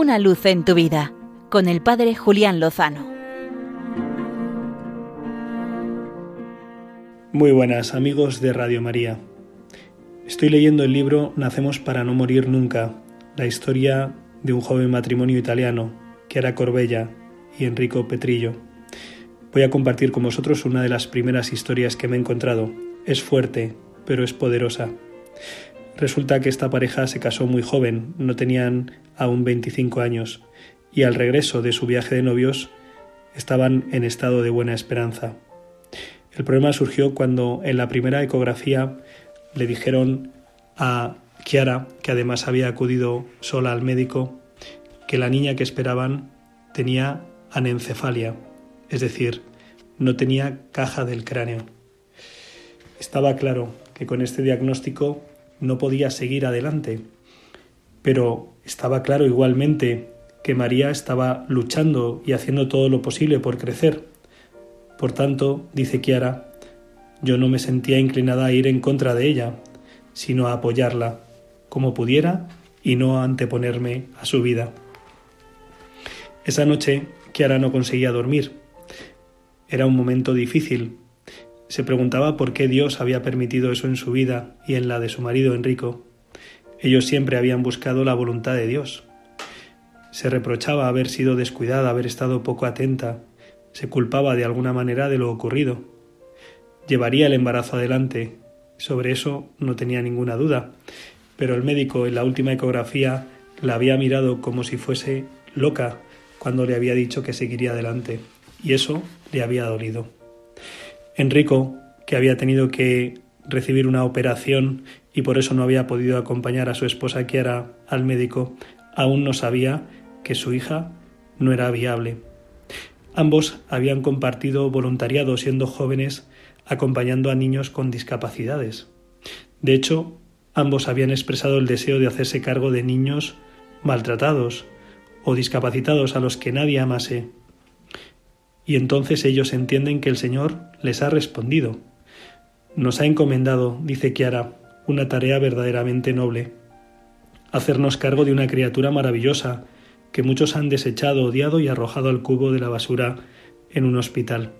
Una luz en tu vida con el Padre Julián Lozano. Muy buenas amigos de Radio María. Estoy leyendo el libro Nacemos para no morir nunca, la historia de un joven matrimonio italiano, Chiara Corbella y Enrico Petrillo. Voy a compartir con vosotros una de las primeras historias que me he encontrado. Es fuerte, pero es poderosa. Resulta que esta pareja se casó muy joven, no tenían aún 25 años, y al regreso de su viaje de novios estaban en estado de buena esperanza. El problema surgió cuando en la primera ecografía le dijeron a Kiara, que además había acudido sola al médico, que la niña que esperaban tenía anencefalia, es decir, no tenía caja del cráneo. Estaba claro que con este diagnóstico no podía seguir adelante. Pero estaba claro igualmente que María estaba luchando y haciendo todo lo posible por crecer. Por tanto, dice Kiara, yo no me sentía inclinada a ir en contra de ella, sino a apoyarla, como pudiera, y no a anteponerme a su vida. Esa noche, Kiara no conseguía dormir. Era un momento difícil, se preguntaba por qué Dios había permitido eso en su vida y en la de su marido Enrico. Ellos siempre habían buscado la voluntad de Dios. Se reprochaba haber sido descuidada, haber estado poco atenta. Se culpaba de alguna manera de lo ocurrido. Llevaría el embarazo adelante. Sobre eso no tenía ninguna duda. Pero el médico en la última ecografía la había mirado como si fuese loca cuando le había dicho que seguiría adelante. Y eso le había dolido. Enrico, que había tenido que recibir una operación y por eso no había podido acompañar a su esposa Kiara al médico, aún no sabía que su hija no era viable. Ambos habían compartido voluntariado siendo jóvenes acompañando a niños con discapacidades. De hecho, ambos habían expresado el deseo de hacerse cargo de niños maltratados o discapacitados a los que nadie amase y entonces ellos entienden que el Señor les ha respondido. Nos ha encomendado, dice Kiara, una tarea verdaderamente noble. Hacernos cargo de una criatura maravillosa que muchos han desechado, odiado y arrojado al cubo de la basura en un hospital.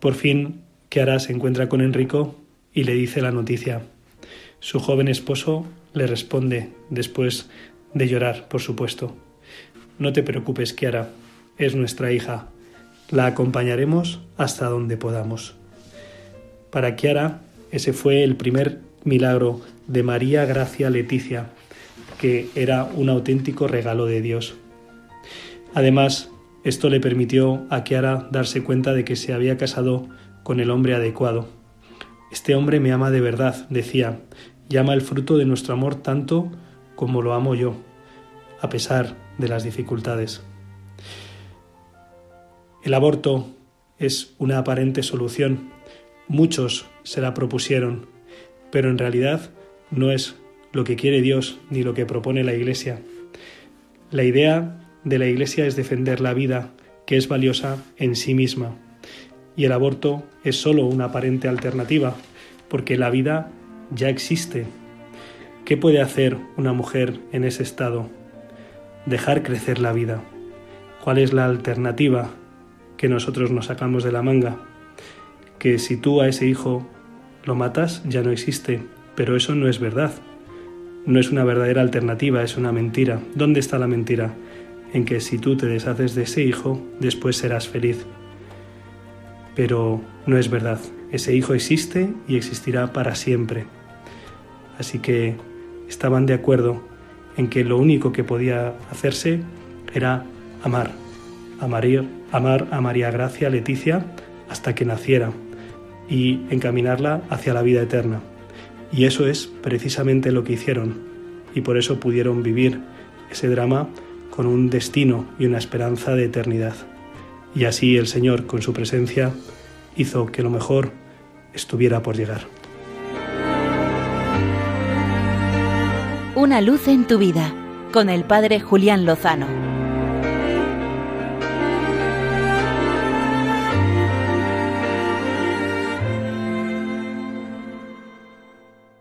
Por fin, Kiara se encuentra con Enrico y le dice la noticia. Su joven esposo le responde, después de llorar, por supuesto. No te preocupes, Kiara, es nuestra hija. La acompañaremos hasta donde podamos. Para Kiara, ese fue el primer milagro de María Gracia Leticia, que era un auténtico regalo de Dios. Además, esto le permitió a Kiara darse cuenta de que se había casado con el hombre adecuado. Este hombre me ama de verdad, decía, llama el fruto de nuestro amor tanto como lo amo yo, a pesar de las dificultades. El aborto es una aparente solución. Muchos se la propusieron, pero en realidad no es lo que quiere Dios ni lo que propone la Iglesia. La idea de la Iglesia es defender la vida, que es valiosa en sí misma, y el aborto es sólo una aparente alternativa, porque la vida ya existe. ¿Qué puede hacer una mujer en ese estado? Dejar crecer la vida. ¿Cuál es la alternativa que nosotros nos sacamos de la manga, que si tú a ese hijo lo matas ya no existe, pero eso no es verdad. No es una verdadera alternativa, es una mentira. ¿Dónde está la mentira? En que si tú te deshaces de ese hijo, después serás feliz. Pero no es verdad. Ese hijo existe y existirá para siempre. Así que estaban de acuerdo en que lo único que podía hacerse era amar, amar amar a María Gracia Leticia hasta que naciera y encaminarla hacia la vida eterna. Y eso es precisamente lo que hicieron y por eso pudieron vivir ese drama con un destino y una esperanza de eternidad. Y así el Señor, con su presencia, hizo que lo mejor estuviera por llegar. Una luz en tu vida, con el Padre Julián Lozano.